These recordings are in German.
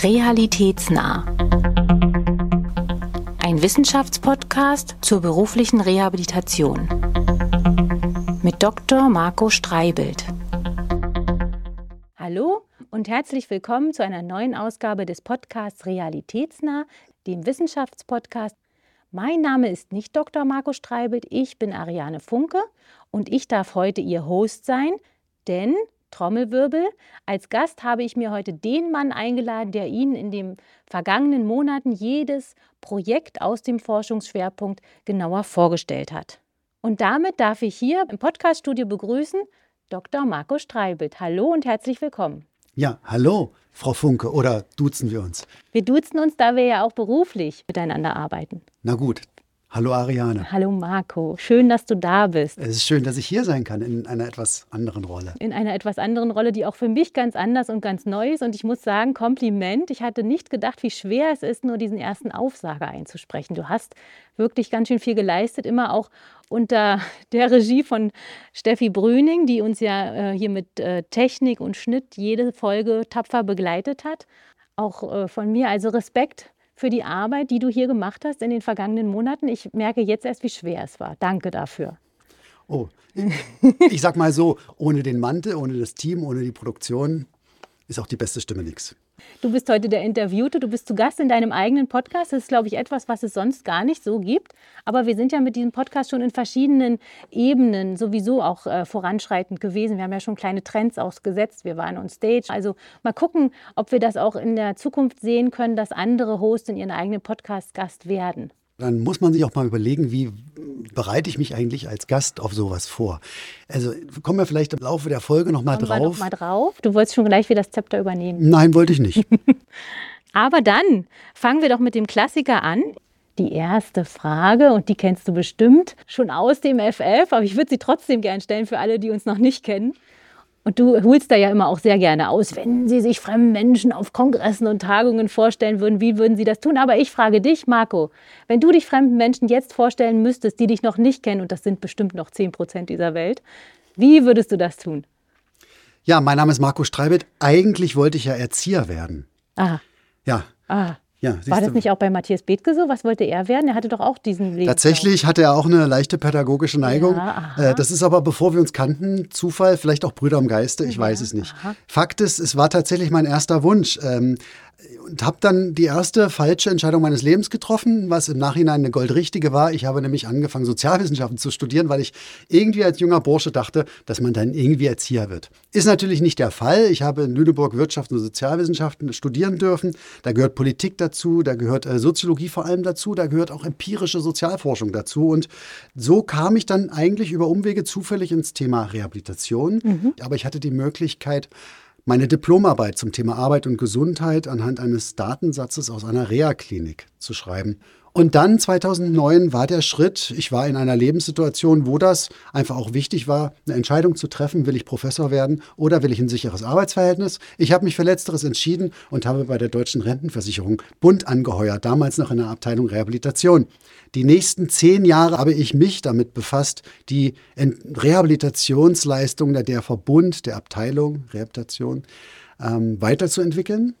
Realitätsnah. Ein Wissenschaftspodcast zur beruflichen Rehabilitation. Mit Dr. Marco Streibelt. Hallo und herzlich willkommen zu einer neuen Ausgabe des Podcasts Realitätsnah, dem Wissenschaftspodcast. Mein Name ist nicht Dr. Marco Streibelt, ich bin Ariane Funke und ich darf heute Ihr Host sein, denn Trommelwirbel. Als Gast habe ich mir heute den Mann eingeladen, der Ihnen in den vergangenen Monaten jedes Projekt aus dem Forschungsschwerpunkt genauer vorgestellt hat. Und damit darf ich hier im Podcaststudio begrüßen Dr. Marco Streibelt. Hallo und herzlich willkommen. Ja, hallo, Frau Funke, oder duzen wir uns? Wir duzen uns, da wir ja auch beruflich miteinander arbeiten. Na gut, Hallo Ariane. Hallo Marco, schön, dass du da bist. Es ist schön, dass ich hier sein kann in einer etwas anderen Rolle. In einer etwas anderen Rolle, die auch für mich ganz anders und ganz neu ist. Und ich muss sagen, Kompliment. Ich hatte nicht gedacht, wie schwer es ist, nur diesen ersten Aufsager einzusprechen. Du hast wirklich ganz schön viel geleistet, immer auch unter der Regie von Steffi Brüning, die uns ja äh, hier mit äh, Technik und Schnitt jede Folge tapfer begleitet hat. Auch äh, von mir also Respekt für die Arbeit, die du hier gemacht hast in den vergangenen Monaten. Ich merke jetzt erst, wie schwer es war. Danke dafür. Oh, ich sag mal so, ohne den Mantel, ohne das Team, ohne die Produktion ist auch die beste Stimme nichts. Du bist heute der Interviewte, du bist zu Gast in deinem eigenen Podcast. Das ist, glaube ich, etwas, was es sonst gar nicht so gibt. Aber wir sind ja mit diesem Podcast schon in verschiedenen Ebenen sowieso auch äh, voranschreitend gewesen. Wir haben ja schon kleine Trends ausgesetzt. Wir waren on stage. Also mal gucken, ob wir das auch in der Zukunft sehen können, dass andere Hosts in ihren eigenen Podcast Gast werden. Dann muss man sich auch mal überlegen, wie bereite ich mich eigentlich als Gast auf sowas vor? Also kommen wir vielleicht im Laufe der Folge noch mal Kommen drauf. Wir noch mal drauf. Du wolltest schon gleich wieder das Zepter übernehmen. Nein, wollte ich nicht. Aber dann fangen wir doch mit dem Klassiker an. Die erste Frage, und die kennst du bestimmt schon aus dem FF, aber ich würde sie trotzdem gern stellen für alle, die uns noch nicht kennen. Und du holst da ja immer auch sehr gerne aus, wenn Sie sich fremden Menschen auf Kongressen und Tagungen vorstellen würden, wie würden Sie das tun? Aber ich frage dich, Marco, wenn du dich fremden Menschen jetzt vorstellen müsstest, die dich noch nicht kennen, und das sind bestimmt noch 10 Prozent dieser Welt, wie würdest du das tun? Ja, mein Name ist Marco Streibelt. Eigentlich wollte ich ja Erzieher werden. Aha. Ja. Ah. Ja, War das nicht auch bei Matthias Bethke so? Was wollte er werden? Er hatte doch auch diesen Leben. Tatsächlich hatte er auch eine leichte pädagogische Neigung. Ja, das ist aber, bevor wir uns kannten, Zufall, vielleicht auch Brüder im Geiste, ich ja, weiß es nicht. Aha. Fakt ist, es war tatsächlich mein erster Wunsch. Ähm, und habe dann die erste falsche Entscheidung meines Lebens getroffen, was im Nachhinein eine goldrichtige war. Ich habe nämlich angefangen, Sozialwissenschaften zu studieren, weil ich irgendwie als junger Bursche dachte, dass man dann irgendwie Erzieher wird. Ist natürlich nicht der Fall. Ich habe in Lüneburg Wirtschaft und Sozialwissenschaften studieren dürfen. Da gehört Politik dazu, da gehört äh, Soziologie vor allem dazu, da gehört auch empirische Sozialforschung dazu. Und so kam ich dann eigentlich über Umwege zufällig ins Thema Rehabilitation. Mhm. Aber ich hatte die Möglichkeit, meine Diplomarbeit zum Thema Arbeit und Gesundheit anhand eines Datensatzes aus einer Reha-Klinik zu schreiben. Und dann 2009 war der Schritt, ich war in einer Lebenssituation, wo das einfach auch wichtig war, eine Entscheidung zu treffen, will ich Professor werden oder will ich ein sicheres Arbeitsverhältnis. Ich habe mich für letzteres entschieden und habe bei der deutschen Rentenversicherung Bund angeheuert, damals noch in der Abteilung Rehabilitation. Die nächsten zehn Jahre habe ich mich damit befasst, die Rehabilitationsleistungen der Verbund, der Abteilung Rehabilitation ähm, weiterzuentwickeln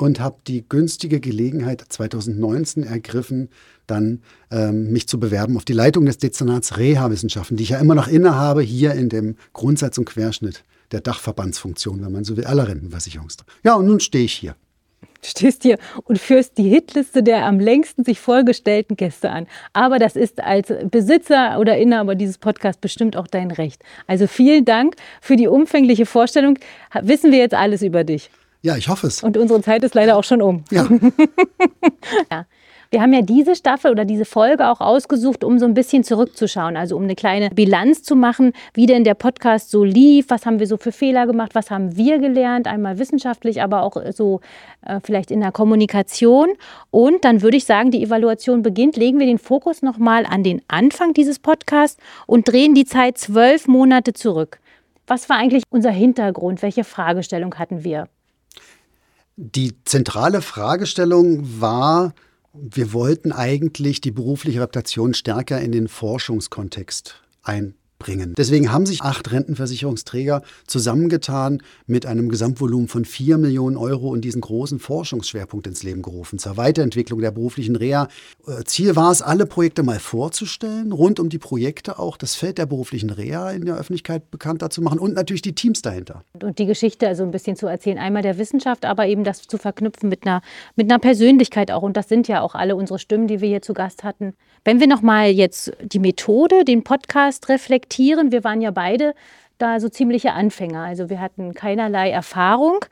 und habe die günstige Gelegenheit 2019 ergriffen, dann ähm, mich zu bewerben auf die Leitung des Dezernats Reha-Wissenschaften, die ich ja immer noch innehabe, hier in dem Grundsatz und Querschnitt der Dachverbandsfunktion, wenn man so will, aller Rentenversicherungs. Ja, und nun stehe ich hier. Stehst hier und führst die Hitliste der am längsten sich vorgestellten Gäste an. Aber das ist als Besitzer oder Inhaber dieses Podcasts bestimmt auch dein Recht. Also vielen Dank für die umfängliche Vorstellung. Wissen wir jetzt alles über dich? Ja, ich hoffe es. Und unsere Zeit ist leider auch schon um. Ja. ja. Wir haben ja diese Staffel oder diese Folge auch ausgesucht, um so ein bisschen zurückzuschauen, also um eine kleine Bilanz zu machen, wie denn der Podcast so lief, was haben wir so für Fehler gemacht, was haben wir gelernt, einmal wissenschaftlich, aber auch so äh, vielleicht in der Kommunikation. Und dann würde ich sagen, die Evaluation beginnt, legen wir den Fokus nochmal an den Anfang dieses Podcasts und drehen die Zeit zwölf Monate zurück. Was war eigentlich unser Hintergrund? Welche Fragestellung hatten wir? Die zentrale Fragestellung war, wir wollten eigentlich die berufliche Reputation stärker in den Forschungskontext ein, bringen. Deswegen haben sich acht Rentenversicherungsträger zusammengetan mit einem Gesamtvolumen von vier Millionen Euro und diesen großen Forschungsschwerpunkt ins Leben gerufen zur Weiterentwicklung der beruflichen Reha. Äh, Ziel war es, alle Projekte mal vorzustellen, rund um die Projekte auch das Feld der beruflichen Reha in der Öffentlichkeit bekannter zu machen und natürlich die Teams dahinter. Und die Geschichte also ein bisschen zu erzählen, einmal der Wissenschaft, aber eben das zu verknüpfen mit einer, mit einer Persönlichkeit auch. Und das sind ja auch alle unsere Stimmen, die wir hier zu Gast hatten. Wenn wir nochmal jetzt die Methode, den Podcast reflektieren, wir waren ja beide da so ziemliche Anfänger. Also wir hatten keinerlei Erfahrung.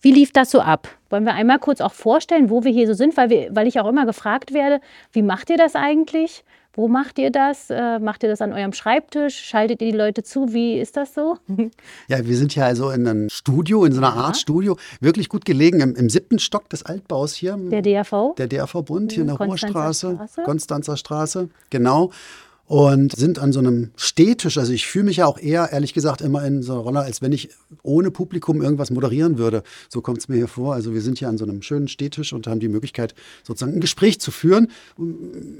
Wie lief das so ab? Wollen wir einmal kurz auch vorstellen, wo wir hier so sind, weil, wir, weil ich auch immer gefragt werde, wie macht ihr das eigentlich? Wo macht ihr das? Äh, macht ihr das an eurem Schreibtisch? Schaltet ihr die Leute zu? Wie ist das so? Ja, wir sind hier also in einem Studio, in so einer ja. Art Studio, wirklich gut gelegen im, im, siebten Stock des Altbaus hier. Der DRV? Der DRV-Bund hier in der Ruhrstraße, Konstanzer Straße, genau und sind an so einem Stehtisch. Also ich fühle mich ja auch eher, ehrlich gesagt, immer in so einer Rolle, als wenn ich ohne Publikum irgendwas moderieren würde. So kommt es mir hier vor. Also wir sind hier an so einem schönen Stehtisch und haben die Möglichkeit, sozusagen ein Gespräch zu führen,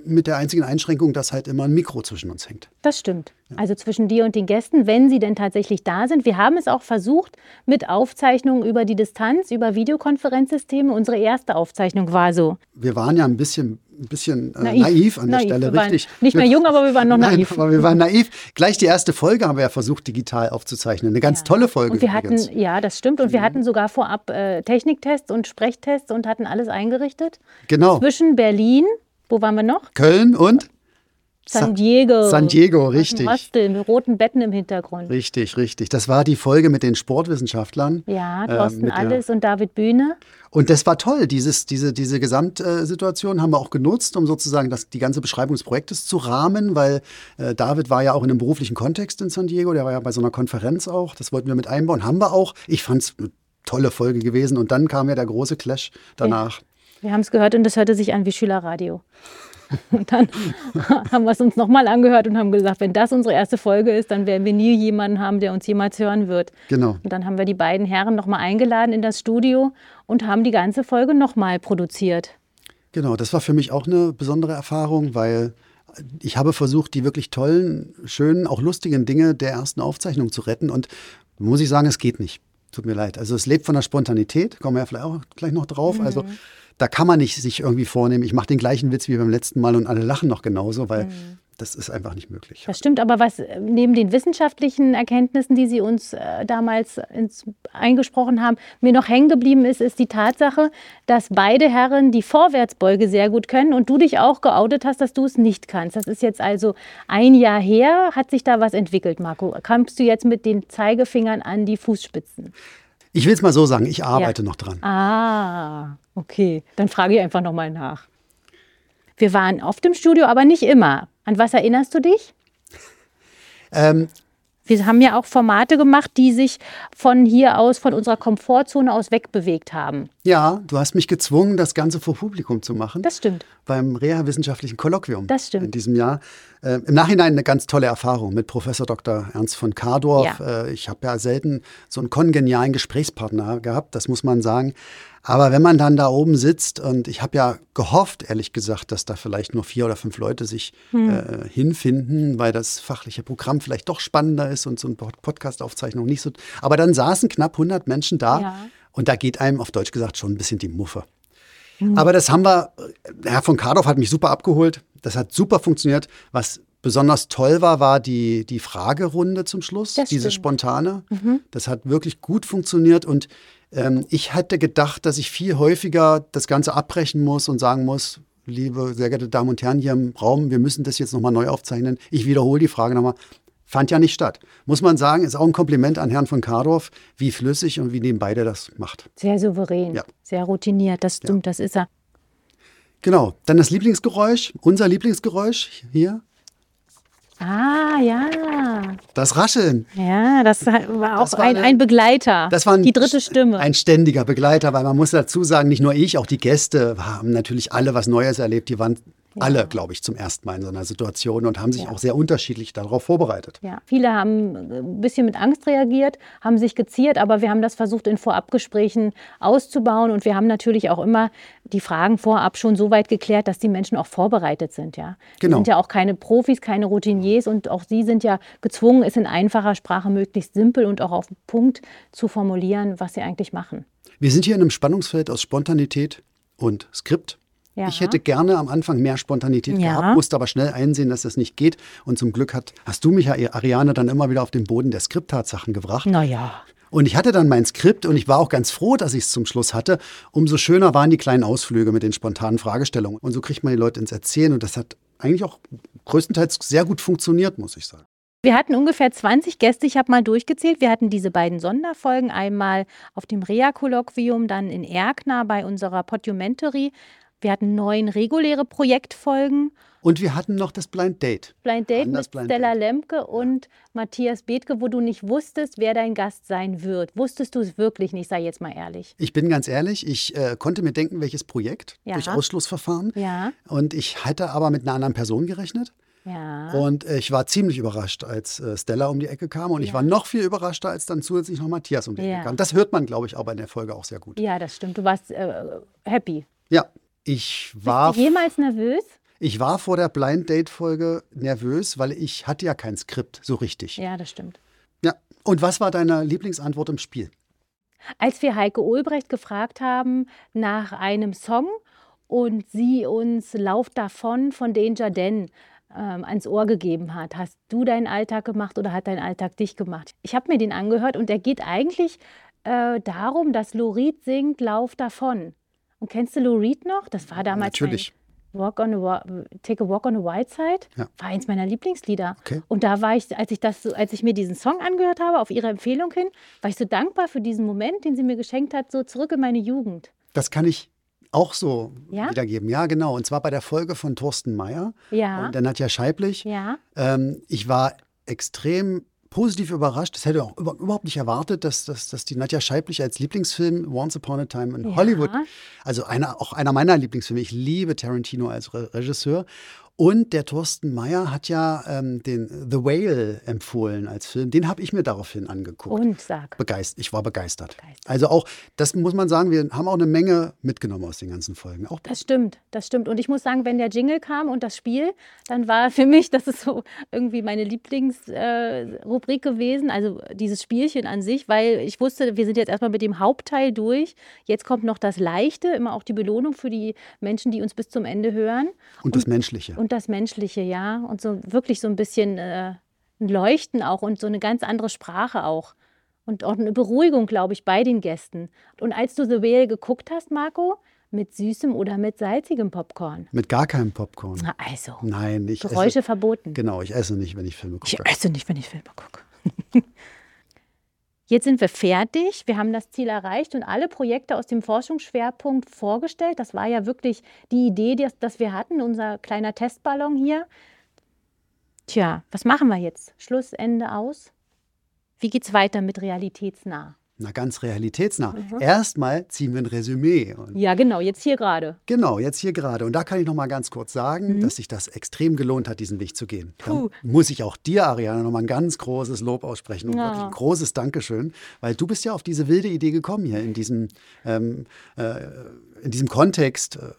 mit der einzigen Einschränkung, dass halt immer ein Mikro zwischen uns hängt. Das stimmt. Also zwischen dir und den Gästen, wenn sie denn tatsächlich da sind. Wir haben es auch versucht mit Aufzeichnungen über die Distanz, über Videokonferenzsysteme. Unsere erste Aufzeichnung war so. Wir waren ja ein bisschen ein bisschen äh, naiv, naiv, an der naiv. Stelle, richtig. Nicht mehr jung, aber wir waren noch naiv. Nein, aber wir waren naiv. Gleich die erste Folge haben wir ja versucht, digital aufzuzeichnen. Eine ganz ja. tolle Folge. Und wir hatten, ja, das stimmt. Und wir hatten sogar vorab äh, Techniktests und Sprechtests und hatten alles eingerichtet. Genau. Zwischen Berlin, wo waren wir noch? Köln und? San Diego. San Diego, richtig. Hostel mit roten Betten im Hintergrund. Richtig, richtig. Das war die Folge mit den Sportwissenschaftlern. Ja, Thorsten äh, Alles und David Bühne. Und das war toll. Dieses, diese, diese Gesamtsituation haben wir auch genutzt, um sozusagen das, die ganze Beschreibung des Projektes zu rahmen, weil äh, David war ja auch in einem beruflichen Kontext in San Diego. Der war ja bei so einer Konferenz auch. Das wollten wir mit einbauen. Haben wir auch. Ich fand es eine tolle Folge gewesen. Und dann kam ja der große Clash danach. Ja. Wir haben es gehört und das hörte sich an wie Schülerradio. Und dann haben wir es uns nochmal angehört und haben gesagt, wenn das unsere erste Folge ist, dann werden wir nie jemanden haben, der uns jemals hören wird. Genau. Und dann haben wir die beiden Herren nochmal eingeladen in das Studio und haben die ganze Folge nochmal produziert. Genau, das war für mich auch eine besondere Erfahrung, weil ich habe versucht, die wirklich tollen, schönen, auch lustigen Dinge der ersten Aufzeichnung zu retten. Und muss ich sagen, es geht nicht. Tut mir leid. Also es lebt von der Spontanität, kommen wir ja vielleicht auch gleich noch drauf. Mhm. Also da kann man nicht sich irgendwie vornehmen, ich mache den gleichen Witz wie beim letzten Mal und alle lachen noch genauso, weil mhm. das ist einfach nicht möglich. Das stimmt, aber was neben den wissenschaftlichen Erkenntnissen, die Sie uns äh, damals ins, eingesprochen haben, mir noch hängen geblieben ist, ist die Tatsache, dass beide Herren die Vorwärtsbeuge sehr gut können und du dich auch geoutet hast, dass du es nicht kannst. Das ist jetzt also ein Jahr her. Hat sich da was entwickelt, Marco? Kommst du jetzt mit den Zeigefingern an die Fußspitzen? Ich will es mal so sagen, ich arbeite ja. noch dran. Ah, okay. Dann frage ich einfach nochmal nach. Wir waren oft im Studio, aber nicht immer. An was erinnerst du dich? Ähm, wir haben ja auch Formate gemacht, die sich von hier aus, von unserer Komfortzone aus wegbewegt haben. Ja, du hast mich gezwungen, das Ganze vor Publikum zu machen. Das stimmt. Beim Reha-wissenschaftlichen Kolloquium. Das stimmt. In diesem Jahr. Äh, Im Nachhinein eine ganz tolle Erfahrung mit Professor Dr. Ernst von Kardorf. Ja. Äh, ich habe ja selten so einen kongenialen Gesprächspartner gehabt, das muss man sagen. Aber wenn man dann da oben sitzt und ich habe ja gehofft, ehrlich gesagt, dass da vielleicht nur vier oder fünf Leute sich hm. äh, hinfinden, weil das fachliche Programm vielleicht doch spannender ist und so eine Podcast-Aufzeichnung nicht so. Aber dann saßen knapp 100 Menschen da ja. und da geht einem auf Deutsch gesagt schon ein bisschen die Muffe. Hm. Aber das haben wir, Herr von Kardorf hat mich super abgeholt. Das hat super funktioniert. Was besonders toll war, war die, die Fragerunde zum Schluss, das diese spontane. Mhm. Das hat wirklich gut funktioniert und ähm, ich hätte gedacht, dass ich viel häufiger das Ganze abbrechen muss und sagen muss, liebe sehr geehrte Damen und Herren hier im Raum, wir müssen das jetzt nochmal neu aufzeichnen. Ich wiederhole die Frage nochmal. Fand ja nicht statt. Muss man sagen, ist auch ein Kompliment an Herrn von Kardorf, wie flüssig und wie nebenbei der das macht. Sehr souverän, ja. sehr routiniert, das stimmt, ja. das ist er. Genau, dann das Lieblingsgeräusch, unser Lieblingsgeräusch hier. Ah, ja. Das Rascheln. Ja, das war auch das war ein, eine, ein, Begleiter. Das war ein, die dritte Stimme. Ein ständiger Begleiter, weil man muss dazu sagen, nicht nur ich, auch die Gäste haben natürlich alle was Neues erlebt. Die waren. Alle, glaube ich, zum ersten Mal in so einer Situation und haben sich auch sehr unterschiedlich darauf vorbereitet. Ja, viele haben ein bisschen mit Angst reagiert, haben sich geziert, aber wir haben das versucht in Vorabgesprächen auszubauen und wir haben natürlich auch immer die Fragen vorab schon so weit geklärt, dass die Menschen auch vorbereitet sind. Ja, genau. sind ja auch keine Profis, keine Routiniers und auch sie sind ja gezwungen, es in einfacher Sprache möglichst simpel und auch auf den Punkt zu formulieren, was sie eigentlich machen. Wir sind hier in einem Spannungsfeld aus Spontanität und Skript. Ja. Ich hätte gerne am Anfang mehr Spontanität ja. gehabt, musste aber schnell einsehen, dass das nicht geht. Und zum Glück hat, hast du mich, Ariane, dann immer wieder auf den Boden der Skripttatsachen gebracht. Naja. Und ich hatte dann mein Skript und ich war auch ganz froh, dass ich es zum Schluss hatte. Umso schöner waren die kleinen Ausflüge mit den spontanen Fragestellungen. Und so kriegt man die Leute ins Erzählen und das hat eigentlich auch größtenteils sehr gut funktioniert, muss ich sagen. Wir hatten ungefähr 20 Gäste, ich habe mal durchgezählt. Wir hatten diese beiden Sonderfolgen, einmal auf dem Rea-Kolloquium, dann in Erkner bei unserer Podiumentary. Wir hatten neun reguläre Projektfolgen. Und wir hatten noch das Blind Date. Blind Date Anders mit Blind Stella Date. Lemke und Matthias Bethke, wo du nicht wusstest, wer dein Gast sein wird. Wusstest du es wirklich nicht, sei jetzt mal ehrlich. Ich bin ganz ehrlich, ich äh, konnte mir denken, welches Projekt ja. durch Ausschlussverfahren. Ja. Und ich hatte aber mit einer anderen Person gerechnet. Ja. Und äh, ich war ziemlich überrascht, als äh, Stella um die Ecke kam. Und ja. ich war noch viel überraschter, als dann zusätzlich noch Matthias um die ja. Ecke kam. Das hört man, glaube ich, aber in der Folge auch sehr gut. Ja, das stimmt. Du warst äh, happy. Ja, ich war. Bist du jemals nervös? Ich war vor der Blind Date Folge nervös, weil ich hatte ja kein Skript so richtig. Ja, das stimmt. Ja. Und was war deine Lieblingsantwort im Spiel? Als wir Heike Ulbrecht gefragt haben nach einem Song und sie uns Lauf davon von Danger Dan ähm, ans Ohr gegeben hat. Hast du deinen Alltag gemacht oder hat dein Alltag dich gemacht? Ich habe mir den angehört und er geht eigentlich äh, darum, dass Lorit singt Lauf davon. Und kennst du Lorit noch? Das war damals Natürlich. Walk on a, Take a Walk on the White Side ja. war eins meiner Lieblingslieder. Okay. Und da war ich, als ich das, als ich mir diesen Song angehört habe, auf ihre Empfehlung hin, war ich so dankbar für diesen Moment, den sie mir geschenkt hat, so zurück in meine Jugend. Das kann ich auch so ja? wiedergeben. Ja, genau. Und zwar bei der Folge von Thorsten Meyer ja. und der Nadja Scheiblich. Ja. Ähm, ich war extrem positiv überrascht. Das hätte ich auch überhaupt nicht erwartet, dass, dass, dass die Nadja Scheiblich als Lieblingsfilm Once Upon a Time in ja. Hollywood, also einer, auch einer meiner Lieblingsfilme. Ich liebe Tarantino als Re Regisseur. Und der Thorsten Meyer hat ja ähm, den The Whale empfohlen als Film. Den habe ich mir daraufhin angeguckt. Und sag. Begeistert. Ich war begeistert. begeistert. Also auch, das muss man sagen, wir haben auch eine Menge mitgenommen aus den ganzen Folgen. Auch das stimmt, das stimmt. Und ich muss sagen, wenn der Jingle kam und das Spiel, dann war für mich, das ist so irgendwie meine Lieblingsrubrik äh, gewesen, also dieses Spielchen an sich, weil ich wusste, wir sind jetzt erstmal mit dem Hauptteil durch. Jetzt kommt noch das Leichte, immer auch die Belohnung für die Menschen, die uns bis zum Ende hören. Und, und das Menschliche. Und und das Menschliche, ja. Und so wirklich so ein bisschen äh, ein Leuchten auch und so eine ganz andere Sprache auch. Und auch eine Beruhigung, glaube ich, bei den Gästen. Und als du The Whale geguckt hast, Marco, mit süßem oder mit salzigem Popcorn? Mit gar keinem Popcorn. Na also. Nein, ich Geräusche esse, verboten. Genau, ich esse nicht, wenn ich Filme gucke. Ich esse nicht, wenn ich Filme gucke. Jetzt sind wir fertig. Wir haben das Ziel erreicht und alle Projekte aus dem Forschungsschwerpunkt vorgestellt. Das war ja wirklich die Idee, die, dass wir hatten, unser kleiner Testballon hier. Tja, was machen wir jetzt? Schlussende aus? Wie geht's weiter mit realitätsnah? Na, ganz realitätsnah. Mhm. Erstmal ziehen wir ein Resümee. ja, genau, jetzt hier gerade. Genau, jetzt hier gerade. Und da kann ich noch mal ganz kurz sagen, mhm. dass sich das extrem gelohnt hat, diesen Weg zu gehen. Da muss ich auch dir, Ariane, noch mal ein ganz großes Lob aussprechen und ja. wirklich ein großes Dankeschön, weil du bist ja auf diese wilde Idee gekommen hier in diesem, ähm, äh, in diesem Kontext. Äh,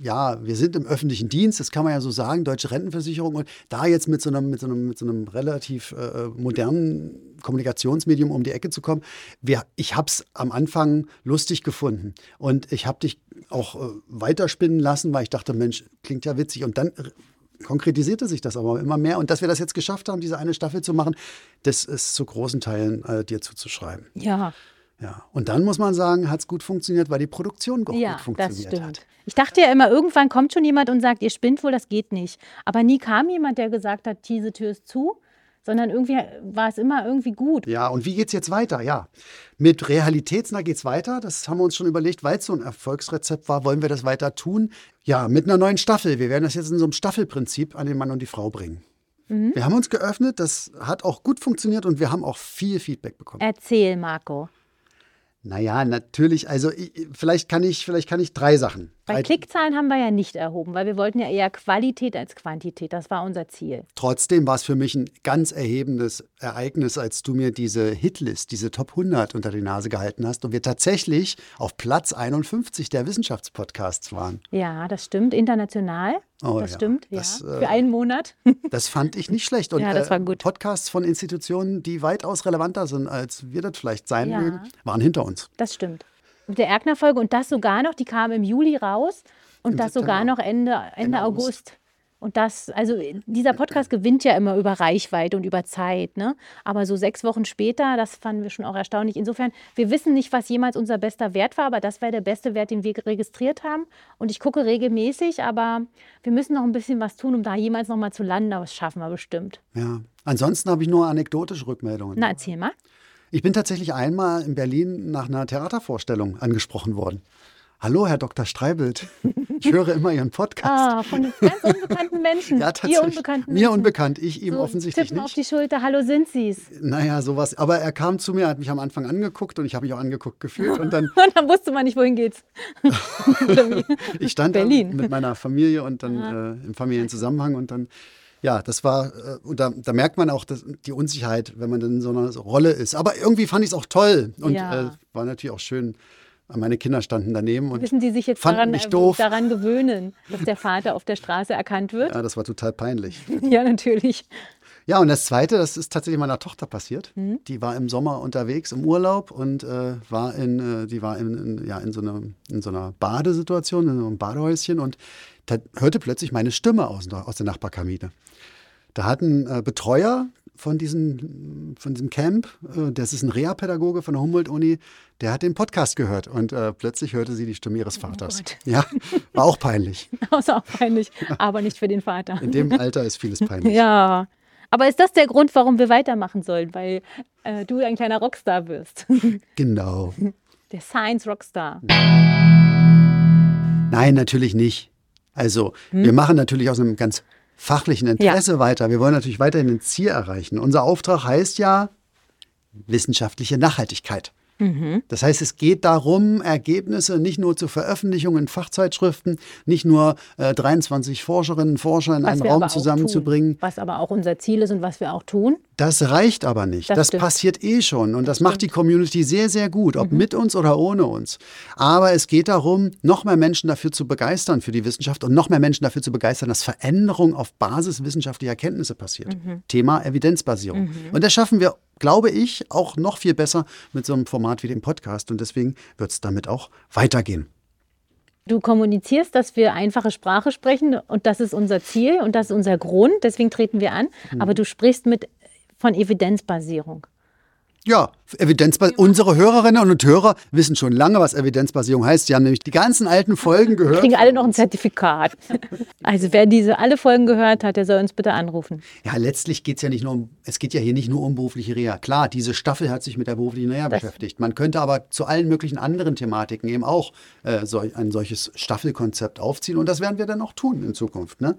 ja, wir sind im öffentlichen Dienst, das kann man ja so sagen, deutsche Rentenversicherung und da jetzt mit so einem, mit so einem, mit so einem relativ äh, modernen Kommunikationsmedium um die Ecke zu kommen. Wir, ich habe es am Anfang lustig gefunden und ich habe dich auch äh, weiterspinnen lassen, weil ich dachte, Mensch, klingt ja witzig und dann konkretisierte sich das aber immer mehr und dass wir das jetzt geschafft haben, diese eine Staffel zu machen, das ist zu großen Teilen äh, dir zuzuschreiben. Ja, ja, und dann muss man sagen, hat es gut funktioniert, weil die Produktion auch ja, gut funktioniert das stimmt. hat. Ich dachte ja immer, irgendwann kommt schon jemand und sagt, ihr spinnt wohl, das geht nicht. Aber nie kam jemand, der gesagt hat, diese Tür ist zu, sondern irgendwie war es immer irgendwie gut. Ja, und wie geht es jetzt weiter? Ja, mit Realitätsnah geht es weiter. Das haben wir uns schon überlegt, weil es so ein Erfolgsrezept war, wollen wir das weiter tun? Ja, mit einer neuen Staffel. Wir werden das jetzt in so einem Staffelprinzip an den Mann und die Frau bringen. Mhm. Wir haben uns geöffnet, das hat auch gut funktioniert und wir haben auch viel Feedback bekommen. Erzähl, Marco. Naja, natürlich. Also ich, vielleicht, kann ich, vielleicht kann ich drei Sachen Bei Klickzahlen haben wir ja nicht erhoben, weil wir wollten ja eher Qualität als Quantität. Das war unser Ziel. Trotzdem war es für mich ein ganz erhebendes Ereignis, als du mir diese Hitlist, diese Top 100 unter die Nase gehalten hast und wir tatsächlich auf Platz 51 der Wissenschaftspodcasts waren. Ja, das stimmt. International. Oh, das ja. stimmt, ja. Das, äh, Für einen Monat. das fand ich nicht schlecht. Und ja, das war gut. Äh, Podcasts von Institutionen, die weitaus relevanter sind, als wir das vielleicht sein ja. mögen, waren hinter uns. Das stimmt der Erkner-Folge und das sogar noch, die kam im Juli raus und Im das September. sogar noch Ende, Ende, Ende August. August. Und das, also dieser Podcast gewinnt ja immer über Reichweite und über Zeit, ne? Aber so sechs Wochen später, das fanden wir schon auch erstaunlich. Insofern, wir wissen nicht, was jemals unser bester Wert war, aber das wäre der beste Wert, den wir registriert haben. Und ich gucke regelmäßig, aber wir müssen noch ein bisschen was tun, um da jemals noch mal zu landen, aber das schaffen wir bestimmt. Ja. Ansonsten habe ich nur anekdotische Rückmeldungen. Na, erzähl mal. Ich bin tatsächlich einmal in Berlin nach einer Theatervorstellung angesprochen worden. Hallo, Herr Dr. Streibelt. Ich höre immer Ihren Podcast. Ah, von ganz unbekannten Menschen. ja, tatsächlich. Ihr unbekannten Mir unbekannt, ich ihm so, offensichtlich tippen nicht. auf die Schulter, hallo, sind Sie's? Naja, sowas. Aber er kam zu mir, hat mich am Anfang angeguckt und ich habe mich auch angeguckt gefühlt. Und dann, und dann wusste man nicht, wohin geht's. ich stand Berlin. mit meiner Familie und dann äh, im Familienzusammenhang und dann ja, das war, äh, und da, da, merkt man auch das, die Unsicherheit, wenn man dann in so einer Rolle ist. Aber irgendwie fand ich es auch toll und ja. äh, war natürlich auch schön. Meine Kinder standen daneben und Wissen die sich jetzt daran, doof. daran gewöhnen, dass der Vater auf der Straße erkannt wird? Ja, das war total peinlich. ja, natürlich. Ja, und das Zweite, das ist tatsächlich meiner Tochter passiert. Mhm. Die war im Sommer unterwegs im Urlaub und äh, war in, äh, die war in, in, ja, in, so einer, in so einer Badesituation, in so einem Badehäuschen und da hörte plötzlich meine Stimme aus, aus der Nachbarkabine. Da hat ein äh, Betreuer von diesem, von diesem Camp, äh, das ist ein Reha-Pädagoge von der Humboldt-Uni, der hat den Podcast gehört und äh, plötzlich hörte sie die Stimme ihres oh Vaters. Oh ja, war auch peinlich. Das auch peinlich, aber nicht für den Vater. In dem Alter ist vieles peinlich. Ja. Aber ist das der Grund, warum wir weitermachen sollen? Weil äh, du ein kleiner Rockstar wirst. Genau. Der Science Rockstar. Nein, natürlich nicht. Also, hm? wir machen natürlich aus einem ganz fachlichen Interesse ja. weiter. Wir wollen natürlich weiterhin ein Ziel erreichen. Unser Auftrag heißt ja wissenschaftliche Nachhaltigkeit. Mhm. Das heißt, es geht darum, Ergebnisse nicht nur zur Veröffentlichung in Fachzeitschriften, nicht nur äh, 23 Forscherinnen und Forscher in was einen Raum zusammenzubringen. Was aber auch unser Ziel ist und was wir auch tun. Das reicht aber nicht. Das, das passiert eh schon und das, das macht die Community sehr, sehr gut, ob mhm. mit uns oder ohne uns. Aber es geht darum, noch mehr Menschen dafür zu begeistern für die Wissenschaft und noch mehr Menschen dafür zu begeistern, dass Veränderung auf Basis wissenschaftlicher Erkenntnisse passiert. Mhm. Thema Evidenzbasierung. Mhm. Und das schaffen wir glaube ich, auch noch viel besser mit so einem Format wie dem Podcast. Und deswegen wird es damit auch weitergehen. Du kommunizierst, dass wir einfache Sprache sprechen und das ist unser Ziel und das ist unser Grund, deswegen treten wir an. Mhm. Aber du sprichst mit von Evidenzbasierung. Ja, Evidenzbasierung. Unsere Hörerinnen und Hörer wissen schon lange, was Evidenzbasierung heißt. Sie haben nämlich die ganzen alten Folgen gehört. Kriegen alle noch ein Zertifikat. Also wer diese alle Folgen gehört hat, der soll uns bitte anrufen. Ja, letztlich geht es ja nicht nur um, es geht ja hier nicht nur um berufliche Reha. Klar, diese Staffel hat sich mit der beruflichen Reha das beschäftigt. Man könnte aber zu allen möglichen anderen Thematiken eben auch äh, so, ein solches Staffelkonzept aufziehen. Und das werden wir dann auch tun in Zukunft. Ne?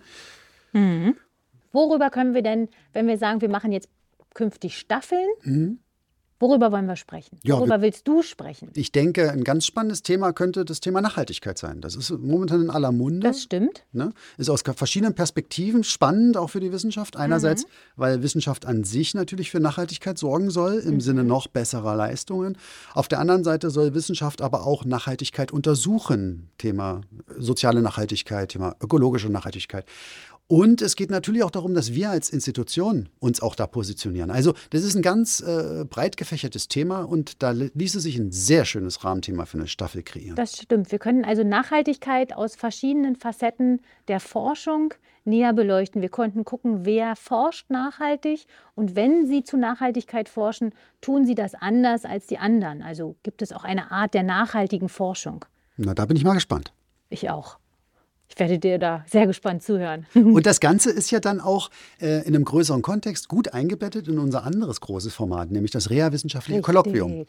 Mhm. Worüber können wir denn, wenn wir sagen, wir machen jetzt künftig Staffeln, mhm. Worüber wollen wir sprechen? Worüber ja, willst du sprechen? Ich denke, ein ganz spannendes Thema könnte das Thema Nachhaltigkeit sein. Das ist momentan in aller Munde. Das stimmt. Ne? Ist aus verschiedenen Perspektiven spannend, auch für die Wissenschaft. Einerseits, mhm. weil Wissenschaft an sich natürlich für Nachhaltigkeit sorgen soll, im mhm. Sinne noch besserer Leistungen. Auf der anderen Seite soll Wissenschaft aber auch Nachhaltigkeit untersuchen. Thema soziale Nachhaltigkeit, Thema ökologische Nachhaltigkeit. Und es geht natürlich auch darum, dass wir als Institution uns auch da positionieren. Also das ist ein ganz äh, breit gefächertes Thema und da ließe sich ein sehr schönes Rahmenthema für eine Staffel kreieren. Das stimmt. Wir können also Nachhaltigkeit aus verschiedenen Facetten der Forschung näher beleuchten. Wir konnten gucken, wer forscht nachhaltig und wenn sie zu Nachhaltigkeit forschen, tun sie das anders als die anderen. Also gibt es auch eine Art der nachhaltigen Forschung. Na, da bin ich mal gespannt. Ich auch. Ich werde dir da sehr gespannt zuhören. Und das Ganze ist ja dann auch äh, in einem größeren Kontext gut eingebettet in unser anderes großes Format, nämlich das Reha-wissenschaftliche Kolloquium,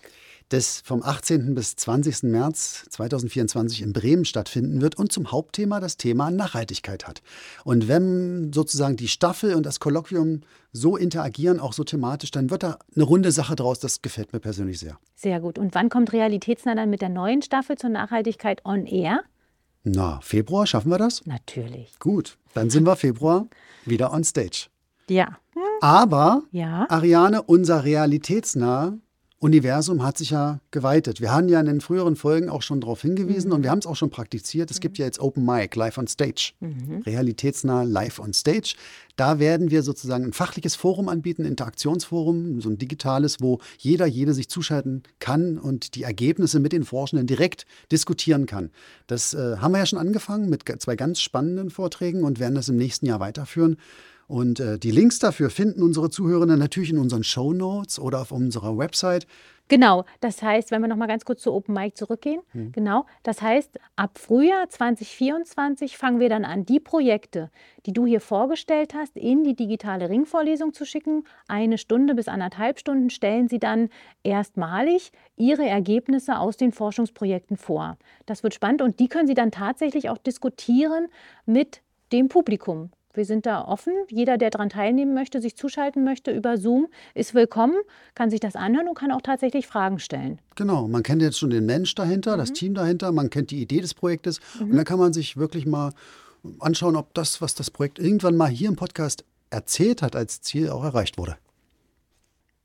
das vom 18. bis 20. März 2024 in Bremen stattfinden wird und zum Hauptthema das Thema Nachhaltigkeit hat. Und wenn sozusagen die Staffel und das Kolloquium so interagieren, auch so thematisch, dann wird da eine runde Sache draus. Das gefällt mir persönlich sehr. Sehr gut. Und wann kommt Realitätsnah dann mit der neuen Staffel zur Nachhaltigkeit on Air? Na, Februar, schaffen wir das? Natürlich. Gut, dann sind wir Februar wieder on stage. Ja. Aber, Ja. Ariane, unser realitätsnahe Universum hat sich ja geweitet. Wir haben ja in den früheren Folgen auch schon darauf hingewiesen und wir haben es auch schon praktiziert. Es gibt ja jetzt Open Mic, Live on Stage. Realitätsnah Live on Stage. Da werden wir sozusagen ein fachliches Forum anbieten, ein Interaktionsforum, so ein digitales, wo jeder, jede sich zuschalten kann und die Ergebnisse mit den Forschenden direkt diskutieren kann. Das äh, haben wir ja schon angefangen mit zwei ganz spannenden Vorträgen und werden das im nächsten Jahr weiterführen. Und äh, die Links dafür finden unsere Zuhörenden natürlich in unseren Show Notes oder auf unserer Website. Genau, das heißt, wenn wir noch mal ganz kurz zu Open Mic zurückgehen, genau, das heißt, ab Frühjahr 2024 fangen wir dann an, die Projekte, die du hier vorgestellt hast, in die digitale Ringvorlesung zu schicken. Eine Stunde bis anderthalb Stunden stellen sie dann erstmalig ihre Ergebnisse aus den Forschungsprojekten vor. Das wird spannend und die können sie dann tatsächlich auch diskutieren mit dem Publikum. Wir sind da offen. Jeder, der daran teilnehmen möchte, sich zuschalten möchte über Zoom, ist willkommen, kann sich das anhören und kann auch tatsächlich Fragen stellen. Genau, man kennt jetzt schon den Mensch dahinter, das Team dahinter, man kennt die Idee des Projektes und dann kann man sich wirklich mal anschauen, ob das, was das Projekt irgendwann mal hier im Podcast erzählt hat, als Ziel auch erreicht wurde.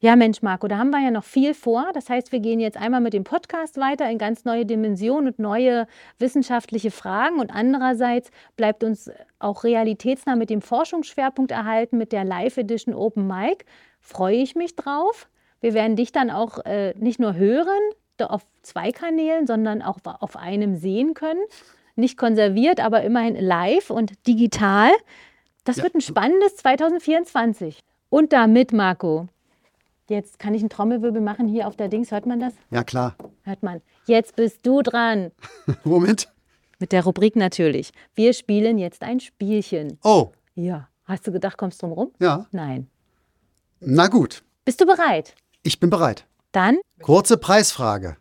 Ja, Mensch, Marco, da haben wir ja noch viel vor. Das heißt, wir gehen jetzt einmal mit dem Podcast weiter in ganz neue Dimensionen und neue wissenschaftliche Fragen. Und andererseits bleibt uns auch realitätsnah mit dem Forschungsschwerpunkt erhalten, mit der Live Edition Open Mic. Freue ich mich drauf. Wir werden dich dann auch äh, nicht nur hören auf zwei Kanälen, sondern auch auf einem sehen können. Nicht konserviert, aber immerhin live und digital. Das Ja. wird ein spannendes 2024. Und damit, Marco, Jetzt kann ich einen Trommelwirbel machen hier auf der Dings. Hört man das? Ja, klar. Hört man. Jetzt bist du dran. Womit? Mit der Rubrik natürlich. Wir spielen jetzt ein Spielchen. Oh, Ja. Hast du gedacht, kommst drum rum? ja. Nein. Na gut, Bist du bereit? ich bin bereit. Dann Kurze Preisfrage.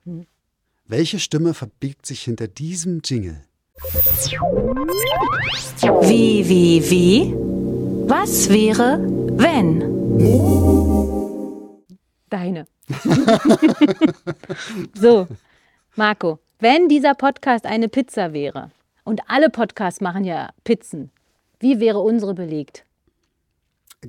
Welche Stimme verbirgt sich hinter diesem Jingle? Wie, wie, wie? Was wäre, wenn? Deine. so, Marco, wenn dieser Podcast eine Pizza wäre und alle Podcasts machen ja Pizzen, wie wäre unsere belegt?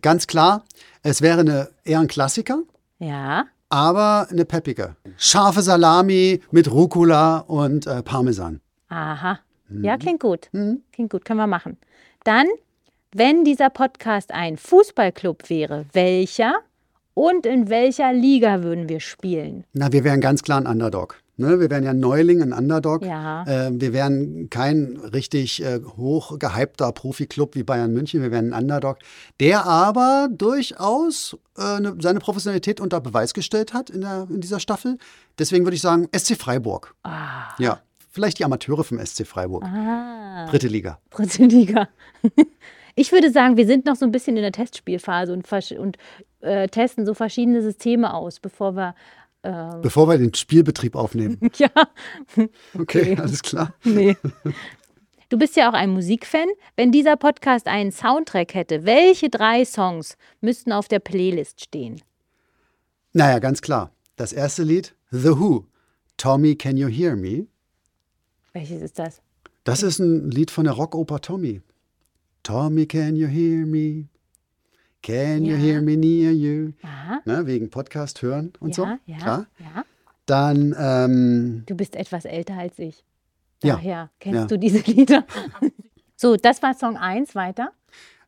Ganz klar, es wäre eine, eher ein Klassiker, Ja. aber eine peppige. Scharfe Salami mit Rucola und äh, Parmesan. Aha. Ja, klingt gut. Klingt gut, können wir machen. Dann, wenn dieser Podcast ein Fußballclub wäre, welcher und in welcher Liga würden wir spielen? Na, wir wären ganz klar ein Underdog. Ne? Wir wären ja ein Neuling, ein Underdog. Ja. Äh, wir wären kein richtig äh, hoch gehypter Profi-Club wie Bayern München. Wir wären ein Underdog, der aber durchaus äh, ne, seine Professionalität unter Beweis gestellt hat in, der, in dieser Staffel. Deswegen würde ich sagen SC Freiburg. Ah, Ja, vielleicht die Amateure vom SC Freiburg. ah. Dritte Liga. dritte Liga. Ich würde sagen, wir sind noch so ein bisschen in der Testspielphase und, und äh, testen so verschiedene Systeme aus, bevor wir. Äh, Bevor wir den Spielbetrieb aufnehmen. ja, Okay, alles klar. nee. Du bist ja auch ein Musikfan. Wenn dieser Podcast einen Soundtrack hätte, welche drei Songs müssten auf der Playlist stehen? Naja, ganz klar. Das erste Lied, The Who, Tommy, Can You Hear Me? Welches ist das? Das ist ein Lied von der Rockoper Tommy. Tommy, can you hear me? Can you Ja. hear me near you? Aha. Ne, wegen Podcast hören und so. ja, ja, Klar. ja. Dann, ähm, Du bist etwas älter als ich. Ja, Daher kennst ja. du diese Lieder. so, das war Song 1, weiter.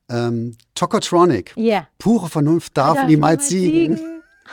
ähm, Tokotronic. Ja. Pure Vernunft darf, Darf niemals siegen.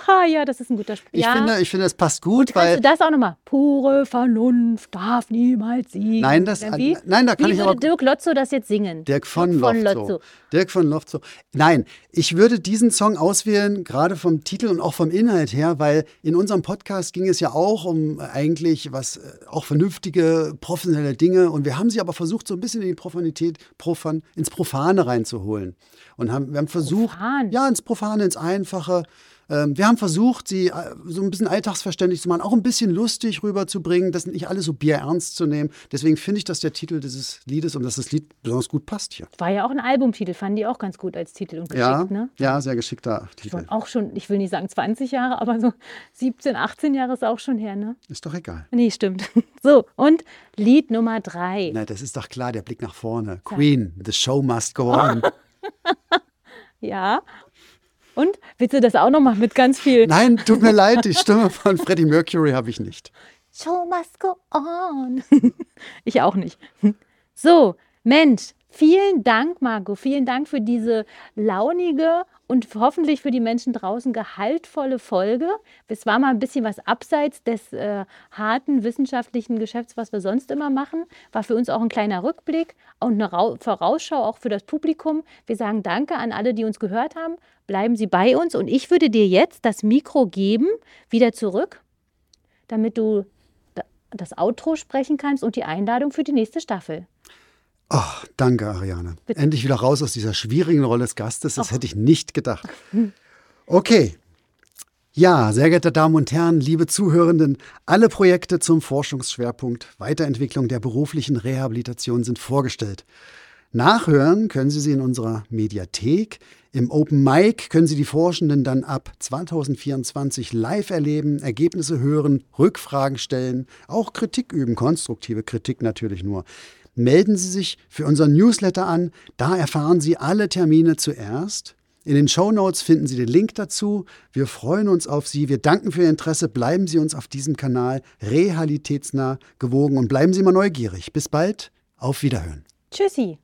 Ha, ja, das ist ein guter Spruch. Ich, ja. finde, ich finde, es passt gut, Kannst weil. du das auch nochmal? Pure Vernunft darf niemals siegen. Nein, das- wie? nein, da kann wie ich würde aber- Dirk Lotzo das jetzt singen? Dirk von, Dirk von. Lotzo. Dirk von Lofzo. Nein, ich würde diesen Song auswählen, gerade vom Titel und auch vom Inhalt her, weil in unserem Podcast ging es ja auch um eigentlich was, äh, auch vernünftige, professionelle Dinge. Und wir haben sie aber versucht, so ein bisschen in die Profanität, Profan, ins Profane reinzuholen. Und haben, wir haben versucht, Profan? ja, ins Profane, ins Einfache. Ähm, wir haben versucht, sie äh, so ein bisschen alltagsverständlich zu machen, auch ein bisschen lustig rüberzubringen, das nicht alles so bierernst zu nehmen. Deswegen finde ich, dass der Titel dieses Liedes und dass das Lied besonders gut passt hier. War ja auch ein Albumtitel, fanden die auch ganz gut als Titel und geschickt, ja, ne? Ja, sehr geschickter Titel. Schon, auch schon, ich will nicht sagen 20 Jahre, aber so 17, 18 Jahre ist auch schon her, ne? Ist doch egal. Nee, stimmt. So, und Lied Nummer drei. Na, das ist doch klar, der Blick nach vorne. Queen, the show must go on. ja. Und willst du das auch noch mal mit ganz viel? Nein, tut mir leid, die Stimme von Freddie Mercury habe ich nicht. Show must go on. ich auch nicht. So, Mensch, vielen Dank, Marco. Vielen Dank für diese launige und hoffentlich für die Menschen draußen gehaltvolle Folge. Es war mal ein bisschen was abseits des äh, harten wissenschaftlichen Geschäfts, was wir sonst immer machen. War für uns auch ein kleiner Rückblick und eine Ra Vorausschau auch für das Publikum. Wir sagen Danke an alle, die uns gehört haben. Bleiben Sie bei uns und ich würde dir jetzt das Mikro geben, wieder zurück, damit du das Outro sprechen kannst und die Einladung für die nächste Staffel. Ach, danke, Ariane. Bitte. Endlich wieder raus aus dieser schwierigen Rolle des Gastes. Das Och. hätte ich nicht gedacht. Okay. Ja, sehr geehrte Damen und Herren, liebe Zuhörenden, alle Projekte zum Forschungsschwerpunkt Weiterentwicklung der beruflichen Rehabilitation sind vorgestellt. Nachhören können Sie sie in unserer Mediathek. Im Open Mic können Sie die Forschenden dann ab 2024 live erleben, Ergebnisse hören, Rückfragen stellen, auch Kritik üben, konstruktive Kritik natürlich nur melden Sie sich für unseren Newsletter an. Da erfahren Sie alle Termine zuerst. In den Show Notes finden Sie den Link dazu. Wir freuen uns auf Sie. Wir danken für Ihr Interesse. Bleiben Sie uns auf diesem Kanal realitätsnah gewogen und bleiben Sie immer neugierig. Bis bald. Auf Wiederhören. Tschüssi.